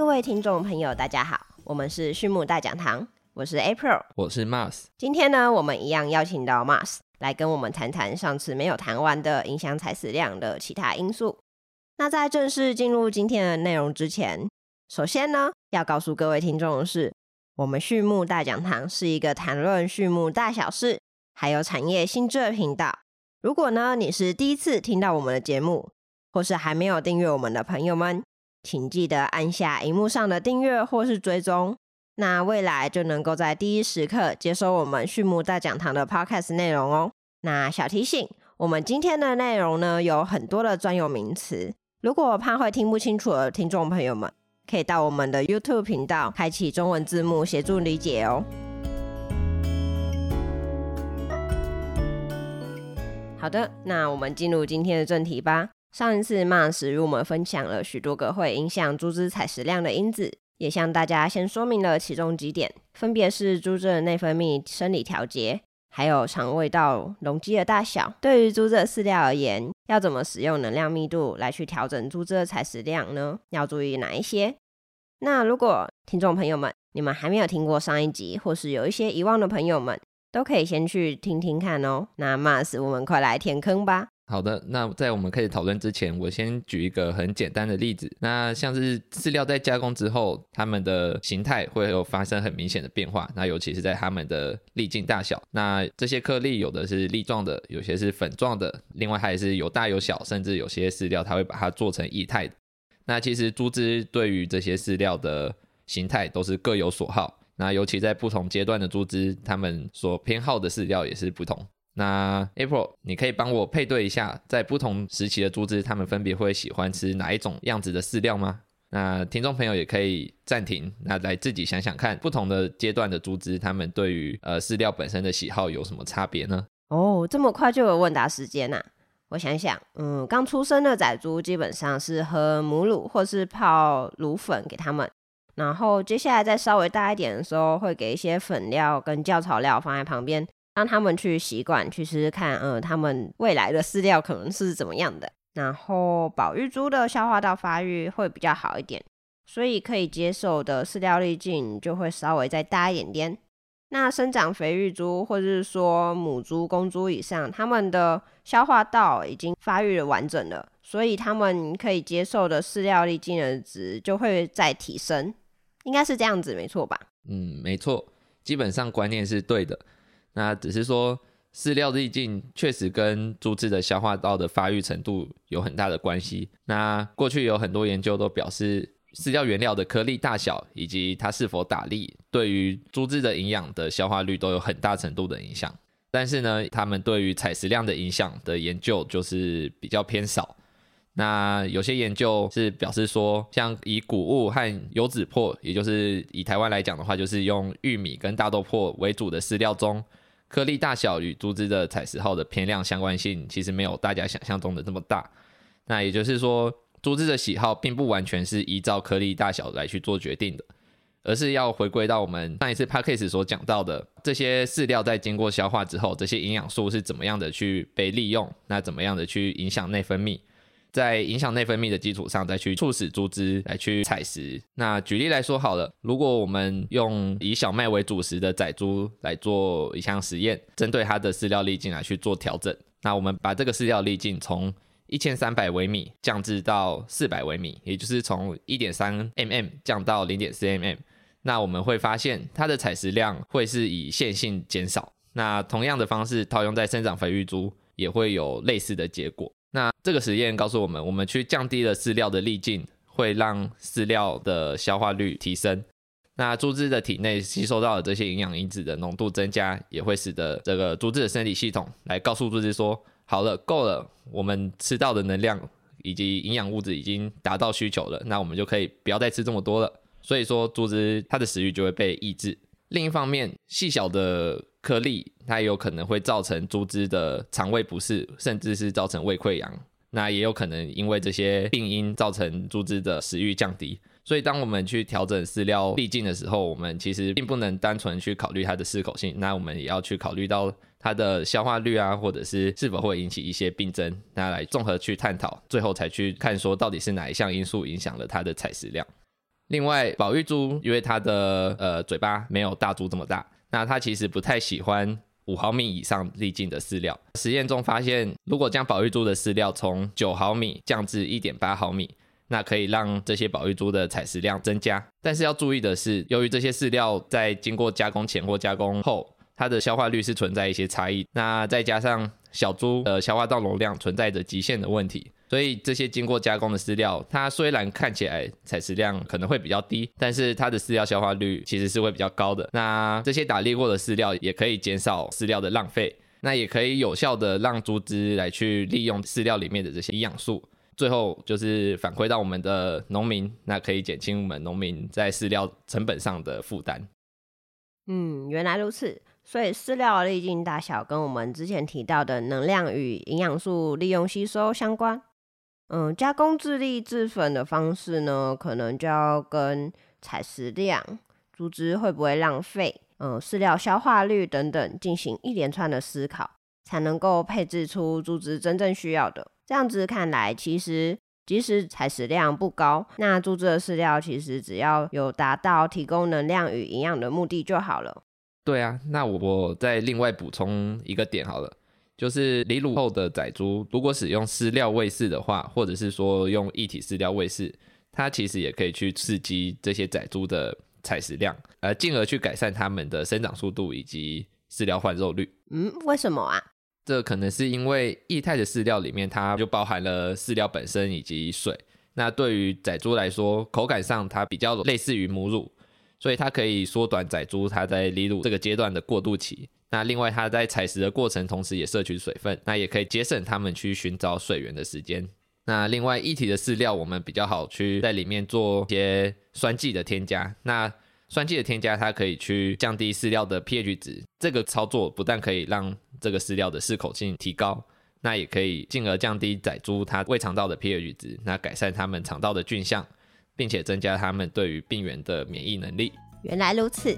各位听众朋友，大家好，我们是畜牧大讲堂，我是 April，我是 Mars。今天呢，我们一样邀请到 Mars 来跟我们谈谈上次没有谈完的影响采食量的其他因素。那在正式进入今天的内容之前，首先呢，要告诉各位听众的是，我们畜牧大讲堂是一个谈论畜牧大小事，还有产业新知的频道。如果呢，你是第一次听到我们的节目，或是还没有订阅我们的朋友们，请记得按下荧幕上的订阅或是追踪，那未来就能够在第一时刻接收我们畜牧大讲堂的 Podcast 内容哦。那小提醒，我们今天的内容呢有很多的专有名词。如果怕会听不清楚的听众朋友们，可以到我们的 YouTube 频道开启中文字幕协助理解哦。好的，那我们进入今天的正题吧。上一次 Mars 与我们分享了许多个会影响猪只采食量的因子，也向大家先说明了其中几点，分别是猪只的内分泌生理调节。还有肠胃道容积的大小，对于猪只的饲料而言，要怎么使用能量密度来去调整猪只的采食量呢？要注意哪一些？那如果听众朋友们你们还没有听过上一集，或是有一些遗忘的朋友们，都可以先去听听看哦。那 Mars，我们快来填坑吧。好的，那在我们开始讨论之前，我先举一个很简单的例子。那像是饲料在加工之后，它们的形态会有发生很明显的变化。那尤其是在它们的粒径大小，那这些颗粒有的是粒状的，有些是粉状的，另外还是有大有小，甚至有些饲料它会把它做成液态的。那其实猪只对于这些饲料的形态都是各有所好。那尤其在不同阶段的猪只，它们所偏好的饲料也是不同。那 April，你可以帮我配对一下，在不同时期的猪只，它们分别会喜欢吃哪一种样子的饲料吗？那听众朋友也可以暂停，那来自己想想看，不同的阶段的猪只，它们对于呃饲料本身的喜好有什么差别呢？哦，这么快就有问答时间呐？我想想，嗯，刚出生的仔猪基本上是喝母乳或是泡乳粉给他们，然后接下来再稍微大一点的时候，会给一些粉料跟教草料放在旁边。让他们去习惯去试试看，呃，他们未来的饲料可能是怎么样的。然后保育猪的消化道发育会比较好一点，所以可以接受的饲料粒径就会稍微再大一点点。那生长肥育猪或者是说母猪、公猪以上，他们的消化道已经发育的完整了，所以他们可以接受的饲料粒径的值就会再提升，应该是这样子，没错吧？嗯，没错，基本上观念是对的。那只是说，饲料粒径确实跟猪只的消化道的发育程度有很大的关系。那过去有很多研究都表示，饲料原料的颗粒大小以及它是否打粒，对于猪只的营养的消化率都有很大程度的影响。但是呢，他们对于采食量的影响的研究就是比较偏少。那有些研究是表示说，像以谷物和油脂粕，也就是以台湾来讲的话，就是用玉米跟大豆粕为主的饲料中。颗粒大小与猪只的采食号的偏量相关性，其实没有大家想象中的这么大。那也就是说，猪只的喜好并不完全是依照颗粒大小来去做决定的，而是要回归到我们上一次 p a c k a g e 所讲到的，这些饲料在经过消化之后，这些营养素是怎么样的去被利用，那怎么样的去影响内分泌。在影响内分泌的基础上，再去促使猪只来去采食。那举例来说好了，如果我们用以小麦为主食的仔猪来做一项实验，针对它的饲料粒径来去做调整，那我们把这个饲料粒径从一千三百微米降至到四百微米，也就是从一点三 mm 降到零点四 mm，那我们会发现它的采食量会是以线性减少。那同样的方式套用在生长肥育猪，也会有类似的结果。那这个实验告诉我们，我们去降低了饲料的粒径，会让饲料的消化率提升。那猪只的体内吸收到的这些营养因子的浓度增加，也会使得这个猪只的生理系统来告诉猪只说：好了，够了，我们吃到的能量以及营养物质已经达到需求了，那我们就可以不要再吃这么多了。所以说，猪只它的食欲就会被抑制。另一方面，细小的颗粒它也有可能会造成猪只的肠胃不适，甚至是造成胃溃疡。那也有可能因为这些病因造成猪只的食欲降低。所以，当我们去调整饲料粒径的时候，我们其实并不能单纯去考虑它的适口性，那我们也要去考虑到它的消化率啊，或者是是否会引起一些病症，那来综合去探讨，最后才去看说到底是哪一项因素影响了它的采食量。另外，保育猪因为它的呃嘴巴没有大猪这么大，那它其实不太喜欢五毫米以上粒径的饲料。实验中发现，如果将保育猪的饲料从九毫米降至一点八毫米，那可以让这些保育猪的采食量增加。但是要注意的是，由于这些饲料在经过加工前或加工后，它的消化率是存在一些差异。那再加上小猪的消化道容量存在着极限的问题。所以这些经过加工的饲料，它虽然看起来采食量可能会比较低，但是它的饲料消化率其实是会比较高的。那这些打猎过的饲料也可以减少饲料的浪费，那也可以有效的让猪只来去利用饲料里面的这些营养素，最后就是反馈到我们的农民，那可以减轻我们农民在饲料成本上的负担。嗯，原来如此。所以饲料的粒径大小跟我们之前提到的能量与营养素利用吸收相关。嗯，加工自力制粉的方式呢，可能就要跟采食量、猪只会不会浪费、嗯，饲料消化率等等进行一连串的思考，才能够配置出猪只真正需要的。这样子看来，其实即使采食量不高，那猪只的饲料其实只要有达到提供能量与营养的目的就好了。对啊，那我我再另外补充一个点好了。就是离乳后的仔猪，如果使用饲料喂饲的话，或者是说用一体饲料喂饲，它其实也可以去刺激这些仔猪的采食量，呃，进而去改善它们的生长速度以及饲料换肉率。嗯，为什么啊？这可能是因为液态的饲料里面它就包含了饲料本身以及水，那对于仔猪来说，口感上它比较类似于母乳，所以它可以缩短仔猪它在离乳这个阶段的过渡期。那另外，它在采食的过程，同时也摄取水分，那也可以节省它们去寻找水源的时间。那另外，一体的饲料我们比较好去在里面做一些酸剂的添加。那酸剂的添加，它可以去降低饲料的 pH 值。这个操作不但可以让这个饲料的适口性提高，那也可以进而降低仔猪它胃肠道的 pH 值，那改善它们肠道的菌相，并且增加它们对于病原的免疫能力。原来如此。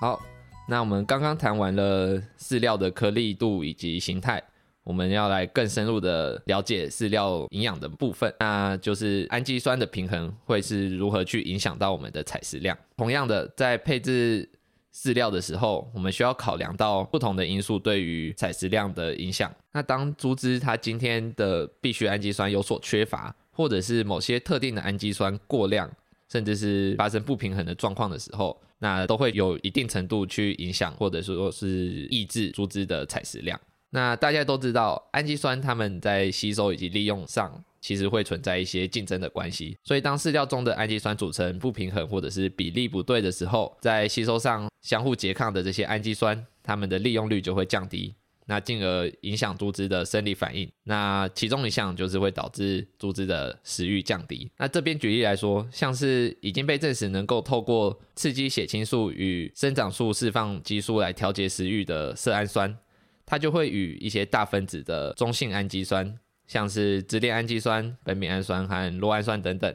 好，那我们刚刚谈完了饲料的颗粒度以及形态，我们要来更深入的了解饲料营养的部分，那就是氨基酸的平衡会是如何去影响到我们的采食量。同样的，在配置饲料的时候，我们需要考量到不同的因素对于采食量的影响。那当猪只它今天的必需氨基酸有所缺乏，或者是某些特定的氨基酸过量，甚至是发生不平衡的状况的时候，那都会有一定程度去影响，或者说是抑制猪只的采食量。那大家都知道，氨基酸它们在吸收以及利用上，其实会存在一些竞争的关系。所以当饲料中的氨基酸组成不平衡，或者是比例不对的时候，在吸收上相互拮抗的这些氨基酸，它们的利用率就会降低。那进而影响猪只的生理反应，那其中一项就是会导致猪只的食欲降低。那这边举例来说，像是已经被证实能够透过刺激血清素与生长素释放激素来调节食欲的色氨酸，它就会与一些大分子的中性氨基酸，像是支链氨基酸、苯丙氨酸和酪氨酸等等，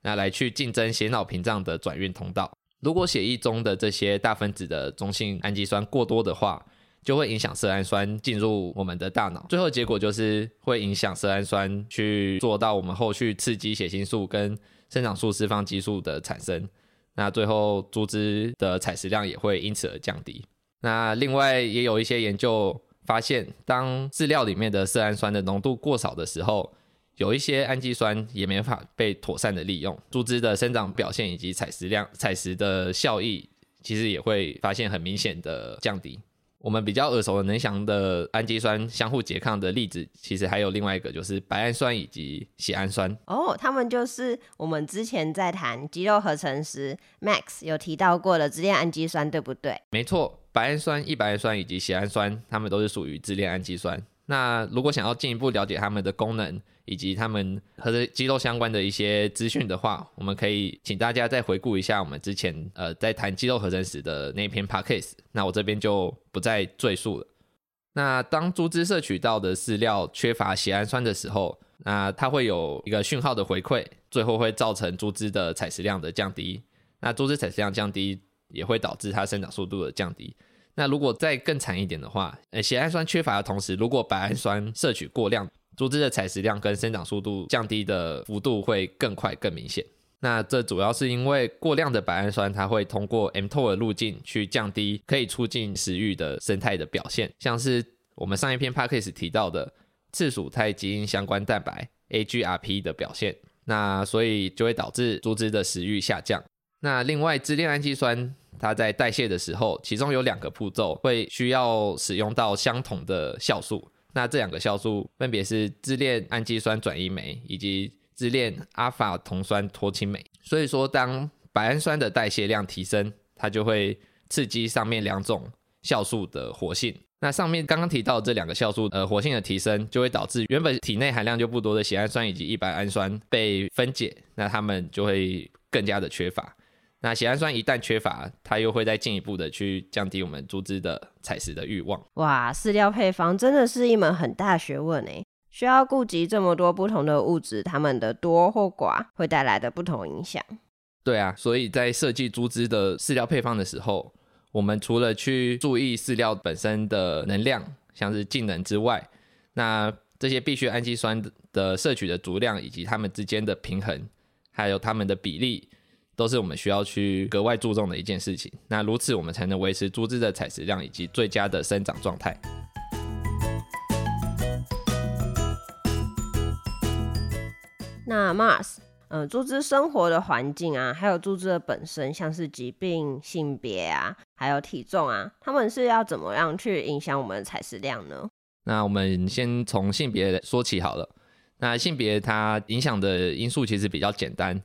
那来去竞争血脑屏障的转运通道。如果血液中的这些大分子的中性氨基酸过多的话，就会影响色氨酸进入我们的大脑，最后结果就是会影响色氨酸去做到我们后续刺激血清素跟生长素释放激素的产生，那最后猪只的采食量也会因此而降低。那另外也有一些研究发现，当饲料里面的色氨酸的浓度过少的时候，有一些氨基酸也没法被妥善的利用，猪只的生长表现以及采食量、采食的效益，其实也会发现很明显的降低。我们比较耳熟能详的氨基酸相互拮抗的例子，其实还有另外一个，就是白氨酸以及血氨酸。哦，他们就是我们之前在谈肌肉合成时，Max 有提到过的支链氨基酸，对不对？没错，白氨酸、异白氨酸以及血氨酸，它们都是属于支链氨基酸。那如果想要进一步了解它们的功能，以及他们和肌肉相关的一些资讯的话，我们可以请大家再回顾一下我们之前呃在谈肌肉合成时的那篇 podcast。那我这边就不再赘述了。那当猪只摄取到的饲料缺乏血氨酸的时候，那它会有一个讯号的回馈，最后会造成猪只的采食量的降低。那猪只采食量降低，也会导致它生长速度的降低。那如果再更惨一点的话，呃，血氨酸缺乏的同时，如果白氨酸摄取过量，组织的采食量跟生长速度降低的幅度会更快、更明显。那这主要是因为过量的白氨酸，它会通过 mTOR 的路径去降低可以促进食欲的生态的表现，像是我们上一篇 p a c k a g e 提到的次属肽基因相关蛋白 AGRP 的表现。那所以就会导致猪只的食欲下降。那另外，支链氨基酸它在代谢的时候，其中有两个步骤会需要使用到相同的酵素。那这两个酵素分别是支链氨基酸转移酶以及支链阿法酮酸脱氢酶。所以说，当白氨酸的代谢量提升，它就会刺激上面两种酵素的活性。那上面刚刚提到这两个酵素，呃，活性的提升就会导致原本体内含量就不多的血氨酸以及一白氨酸被分解，那它们就会更加的缺乏。那血氨酸一旦缺乏，它又会再进一步的去降低我们猪只的采食的欲望。哇，饲料配方真的是一门很大学问诶，需要顾及这么多不同的物质，它们的多或寡会带来的不同影响。对啊，所以在设计猪只的饲料配方的时候。我们除了去注意饲料本身的能量，像是净能之外，那这些必需氨基酸的摄取的足量以及它们之间的平衡，还有它们的比例，都是我们需要去格外注重的一件事情。那如此，我们才能维持猪只的采食量以及最佳的生长状态。那 Mars。嗯，猪只生活的环境啊，还有猪只的本身，像是疾病、性别啊，还有体重啊，他们是要怎么样去影响我们的采食量呢？那我们先从性别说起好了。那性别它影响的因素其实比较简单，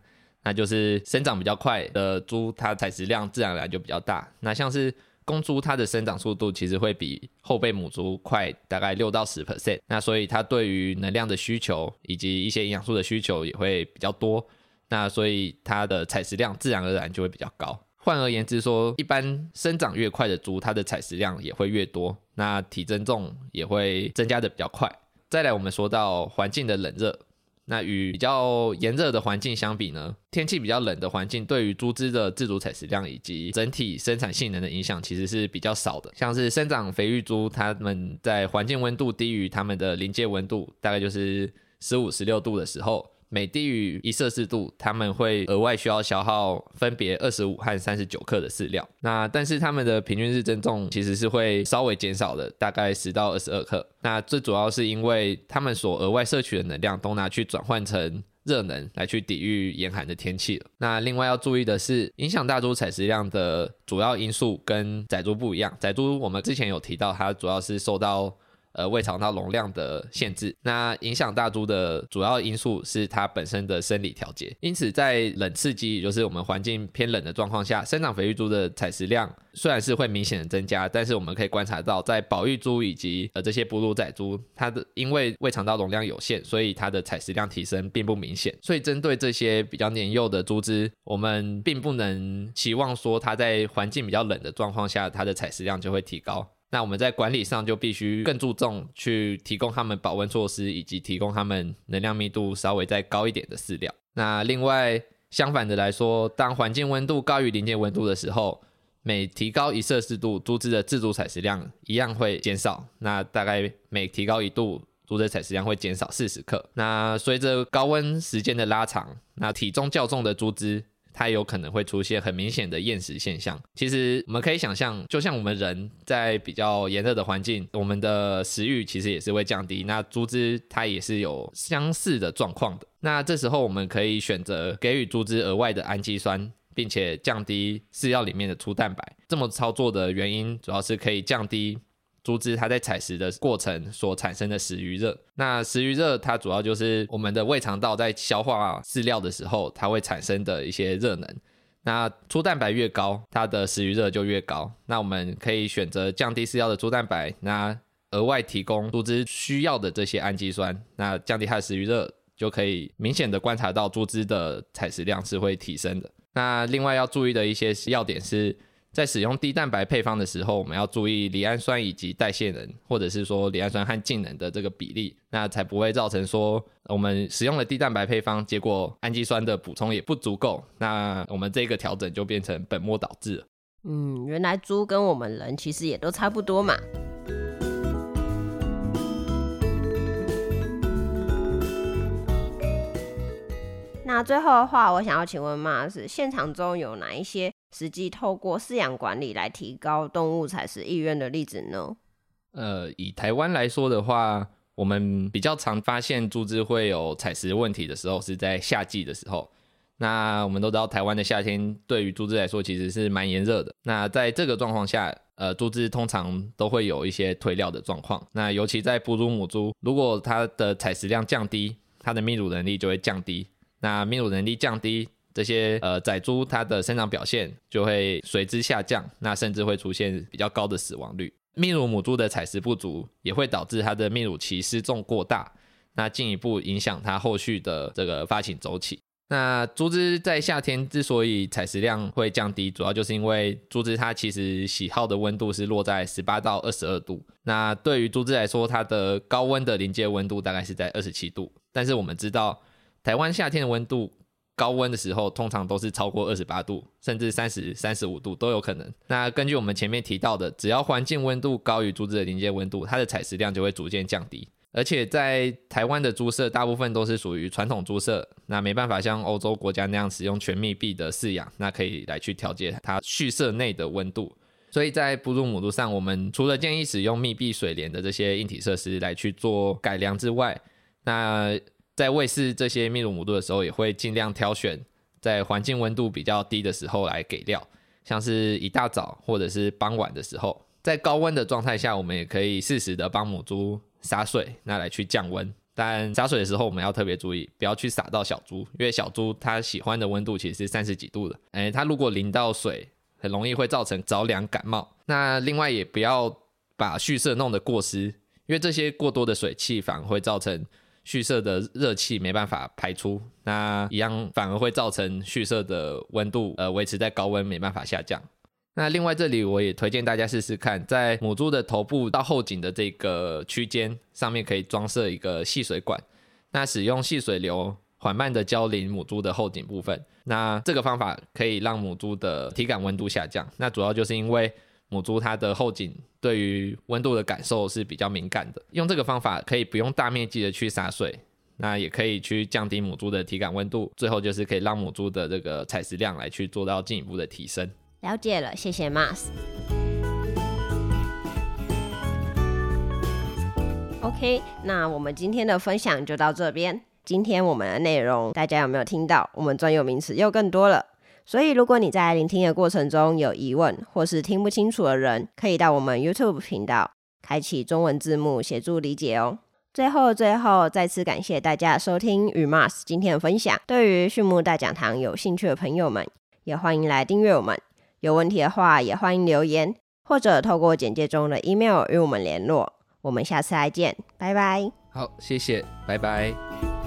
那就是生长比较快的猪，它采食量自然而然就比较大。那像是公猪，它的生长速度其实会比后备母猪快大概六到十 percent，那所以它对于能量的需求以及一些营养素的需求也会比较多，那所以它的采食量自然而然就会比较高。换而言之说，一般生长越快的猪，它的采食量也会越多，那体增重也会增加的比较快。再来，我们说到环境的冷热。那与比较炎热的环境相比呢，天气比较冷的环境对于猪只的自主采食量以及整体生产性能的影响其实是比较少的。像是生长肥育猪，它们在环境温度低于它们的临界温度，大概就是十五、十六度的时候。每低于一摄氏度，他们会额外需要消耗分别二十五和三十九克的饲料。那但是它们的平均日增重其实是会稍微减少的，大概十到二十二克。那最主要是因为它们所额外摄取的能量都拿去转换成热能来去抵御严寒的天气了。那另外要注意的是，影响大猪采食量的主要因素跟仔猪不一样。仔猪我们之前有提到，它主要是受到呃，胃肠道容量的限制，那影响大猪的主要因素是它本身的生理调节。因此，在冷刺激，也就是我们环境偏冷的状况下，生长肥育猪的采食量虽然是会明显的增加，但是我们可以观察到，在保育猪以及呃这些哺乳仔猪，它的因为胃肠道容量有限，所以它的采食量提升并不明显。所以，针对这些比较年幼的猪只，我们并不能期望说它在环境比较冷的状况下，它的采食量就会提高。那我们在管理上就必须更注重去提供他们保温措施，以及提供他们能量密度稍微再高一点的饲料。那另外相反的来说，当环境温度高于临界温度的时候，每提高一摄氏度，猪只的自主采食量一样会减少。那大概每提高一度，猪只采食量会减少四十克。那随着高温时间的拉长，那体重较重的猪只。它有可能会出现很明显的厌食现象。其实我们可以想象，就像我们人在比较炎热的环境，我们的食欲其实也是会降低。那猪只它也是有相似的状况的。那这时候我们可以选择给予猪只额外的氨基酸，并且降低饲料里面的粗蛋白。这么操作的原因，主要是可以降低。猪只它在采食的过程所产生的食余热，那食余热它主要就是我们的胃肠道在消化饲料的时候，它会产生的一些热能。那粗蛋白越高，它的食余热就越高。那我们可以选择降低饲料的粗蛋白，那额外提供猪只需要的这些氨基酸，那降低它的食余热，就可以明显的观察到猪只的采食量是会提升的。那另外要注意的一些要点是。在使用低蛋白配方的时候，我们要注意离氨酸以及代谢能，或者是说离氨酸和净能的这个比例，那才不会造成说我们使用了低蛋白配方，结果氨基酸的补充也不足够，那我们这个调整就变成本末倒置了。嗯，原来猪跟我们人其实也都差不多嘛。那最后的话，我想要请问马老师现场中有哪一些实际透过饲养管理来提高动物采食意愿的例子呢？呃，以台湾来说的话，我们比较常发现猪只会有采食问题的时候，是在夏季的时候。那我们都知道，台湾的夏天对于猪只来说其实是蛮炎热的。那在这个状况下，呃，猪只通常都会有一些退料的状况。那尤其在哺乳母猪，如果它的采食量降低，它的泌乳能力就会降低。那泌乳能力降低，这些呃仔猪它的生长表现就会随之下降，那甚至会出现比较高的死亡率。泌乳母猪的采食不足，也会导致它的泌乳期失重过大，那进一步影响它后续的这个发情周期。那猪只在夏天之所以采食量会降低，主要就是因为猪只它其实喜好的温度是落在十八到二十二度。那对于猪只来说，它的高温的临界温度大概是在二十七度，但是我们知道。台湾夏天的温度高温的时候，通常都是超过二十八度，甚至三十三十五度都有可能。那根据我们前面提到的，只要环境温度高于猪只的临界温度，它的采食量就会逐渐降低。而且在台湾的猪舍大部分都是属于传统猪舍，那没办法像欧洲国家那样使用全密闭的饲养，那可以来去调节它畜舍内的温度。所以在哺乳母猪上，我们除了建议使用密闭水帘的这些硬体设施来去做改良之外，那在喂饲这些泌乳母猪的时候，也会尽量挑选在环境温度比较低的时候来给料，像是一大早或者是傍晚的时候，在高温的状态下，我们也可以适时的帮母猪洒水，那来去降温。但洒水的时候，我们要特别注意，不要去洒到小猪，因为小猪它喜欢的温度其实是三十几度的，哎，它如果淋到水，很容易会造成着凉感冒。那另外也不要把畜舍弄得过湿，因为这些过多的水汽反而会造成。蓄舍的热气没办法排出，那一样反而会造成蓄舍的温度呃维持在高温没办法下降。那另外这里我也推荐大家试试看，在母猪的头部到后颈的这个区间上面可以装设一个细水管，那使用细水流缓慢的浇淋母猪的后颈部分。那这个方法可以让母猪的体感温度下降。那主要就是因为。母猪它的后颈对于温度的感受是比较敏感的，用这个方法可以不用大面积的去洒水，那也可以去降低母猪的体感温度，最后就是可以让母猪的这个采食量来去做到进一步的提升。了解了，谢谢 Mas。OK，那我们今天的分享就到这边。今天我们的内容大家有没有听到？我们专有名词又更多了。所以，如果你在聆听的过程中有疑问或是听不清楚的人，可以到我们 YouTube 频道开启中文字幕协助理解哦。最后，最后再次感谢大家收听与 Mars 今天的分享。对于畜牧大讲堂有兴趣的朋友们，也欢迎来订阅我们。有问题的话，也欢迎留言或者透过简介中的 email 与我们联络。我们下次再见，拜拜。好，谢谢，拜拜。